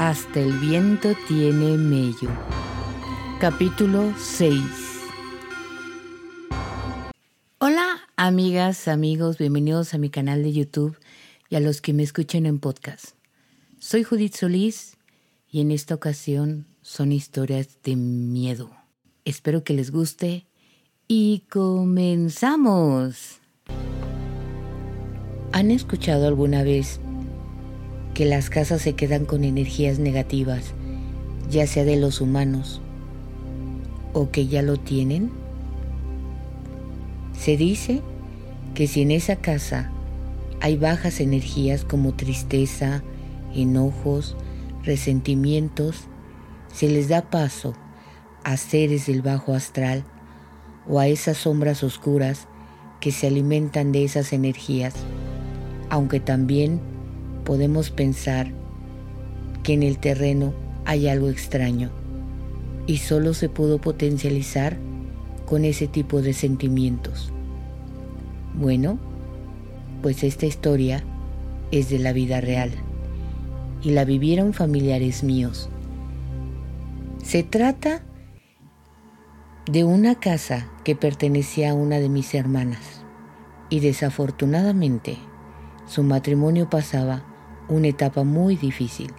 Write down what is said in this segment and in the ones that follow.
Hasta el viento tiene mello. Capítulo 6 Hola amigas, amigos, bienvenidos a mi canal de YouTube y a los que me escuchen en podcast. Soy Judith Solís y en esta ocasión son historias de miedo. Espero que les guste y comenzamos. ¿Han escuchado alguna vez que las casas se quedan con energías negativas, ya sea de los humanos o que ya lo tienen? Se dice que si en esa casa hay bajas energías como tristeza, enojos, resentimientos, se les da paso a seres del bajo astral o a esas sombras oscuras que se alimentan de esas energías aunque también podemos pensar que en el terreno hay algo extraño y solo se pudo potencializar con ese tipo de sentimientos. Bueno, pues esta historia es de la vida real y la vivieron familiares míos. Se trata de una casa que pertenecía a una de mis hermanas y desafortunadamente su matrimonio pasaba una etapa muy difícil,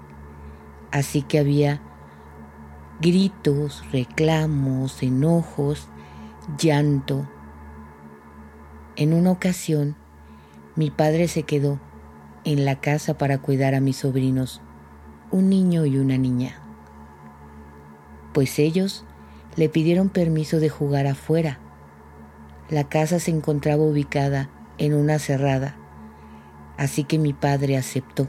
así que había gritos, reclamos, enojos, llanto. En una ocasión, mi padre se quedó en la casa para cuidar a mis sobrinos, un niño y una niña, pues ellos le pidieron permiso de jugar afuera. La casa se encontraba ubicada en una cerrada Así que mi padre aceptó.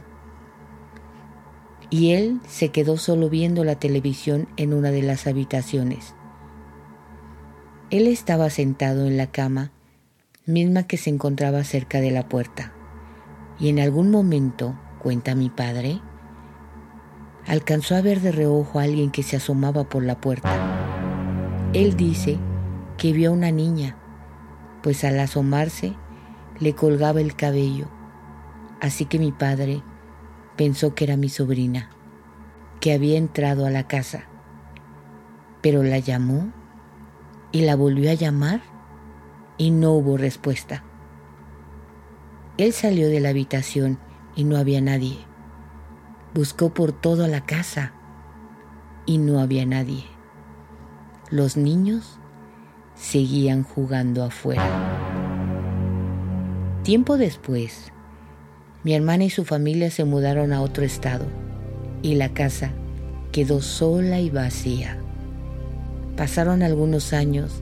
Y él se quedó solo viendo la televisión en una de las habitaciones. Él estaba sentado en la cama, misma que se encontraba cerca de la puerta, y en algún momento, cuenta mi padre, alcanzó a ver de reojo a alguien que se asomaba por la puerta. Él dice que vio a una niña, pues al asomarse le colgaba el cabello Así que mi padre pensó que era mi sobrina, que había entrado a la casa, pero la llamó y la volvió a llamar y no hubo respuesta. Él salió de la habitación y no había nadie. Buscó por toda la casa y no había nadie. Los niños seguían jugando afuera. Tiempo después, mi hermana y su familia se mudaron a otro estado y la casa quedó sola y vacía. Pasaron algunos años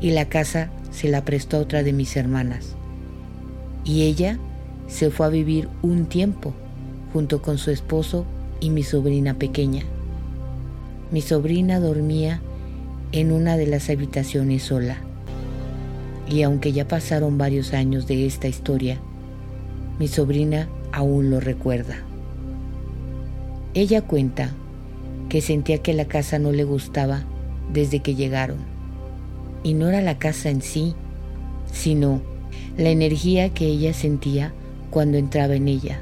y la casa se la prestó a otra de mis hermanas. Y ella se fue a vivir un tiempo junto con su esposo y mi sobrina pequeña. Mi sobrina dormía en una de las habitaciones sola. Y aunque ya pasaron varios años de esta historia, mi sobrina aún lo recuerda. Ella cuenta que sentía que la casa no le gustaba desde que llegaron. Y no era la casa en sí, sino la energía que ella sentía cuando entraba en ella.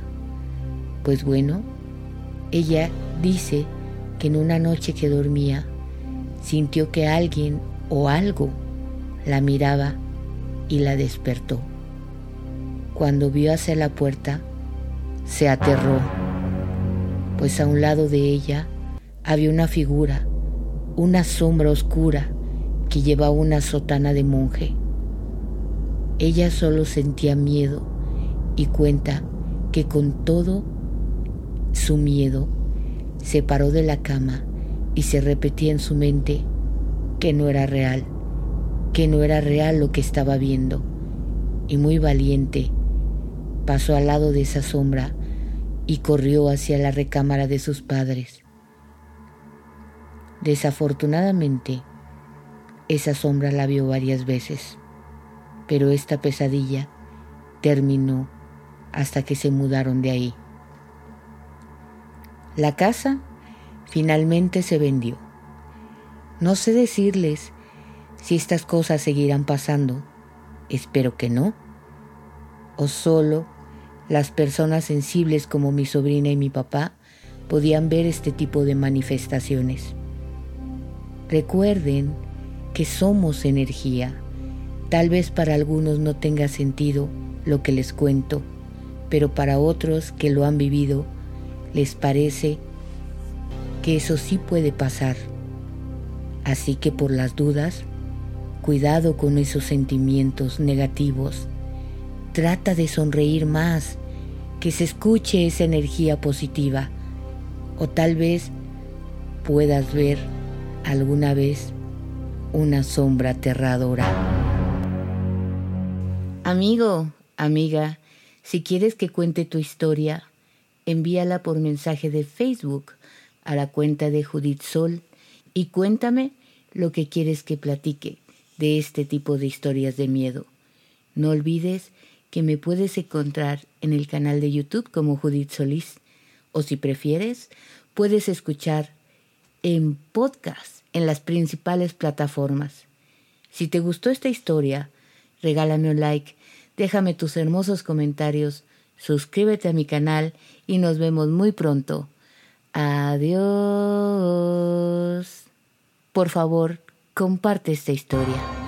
Pues bueno, ella dice que en una noche que dormía sintió que alguien o algo la miraba y la despertó. Cuando vio hacia la puerta, se aterró, pues a un lado de ella había una figura, una sombra oscura que llevaba una sotana de monje. Ella solo sentía miedo y cuenta que con todo su miedo se paró de la cama y se repetía en su mente que no era real, que no era real lo que estaba viendo. Y muy valiente pasó al lado de esa sombra y corrió hacia la recámara de sus padres. Desafortunadamente, esa sombra la vio varias veces, pero esta pesadilla terminó hasta que se mudaron de ahí. La casa finalmente se vendió. No sé decirles si estas cosas seguirán pasando, espero que no, o solo las personas sensibles como mi sobrina y mi papá podían ver este tipo de manifestaciones. Recuerden que somos energía. Tal vez para algunos no tenga sentido lo que les cuento, pero para otros que lo han vivido les parece que eso sí puede pasar. Así que por las dudas, cuidado con esos sentimientos negativos. Trata de sonreír más, que se escuche esa energía positiva. O tal vez puedas ver alguna vez una sombra aterradora. Amigo, amiga, si quieres que cuente tu historia, envíala por mensaje de Facebook a la cuenta de Judith Sol y cuéntame lo que quieres que platique de este tipo de historias de miedo. No olvides que me puedes encontrar en el canal de YouTube como Judith Solís o si prefieres, puedes escuchar en podcast en las principales plataformas. Si te gustó esta historia, regálame un like, déjame tus hermosos comentarios, suscríbete a mi canal y nos vemos muy pronto. Adiós. Por favor, comparte esta historia.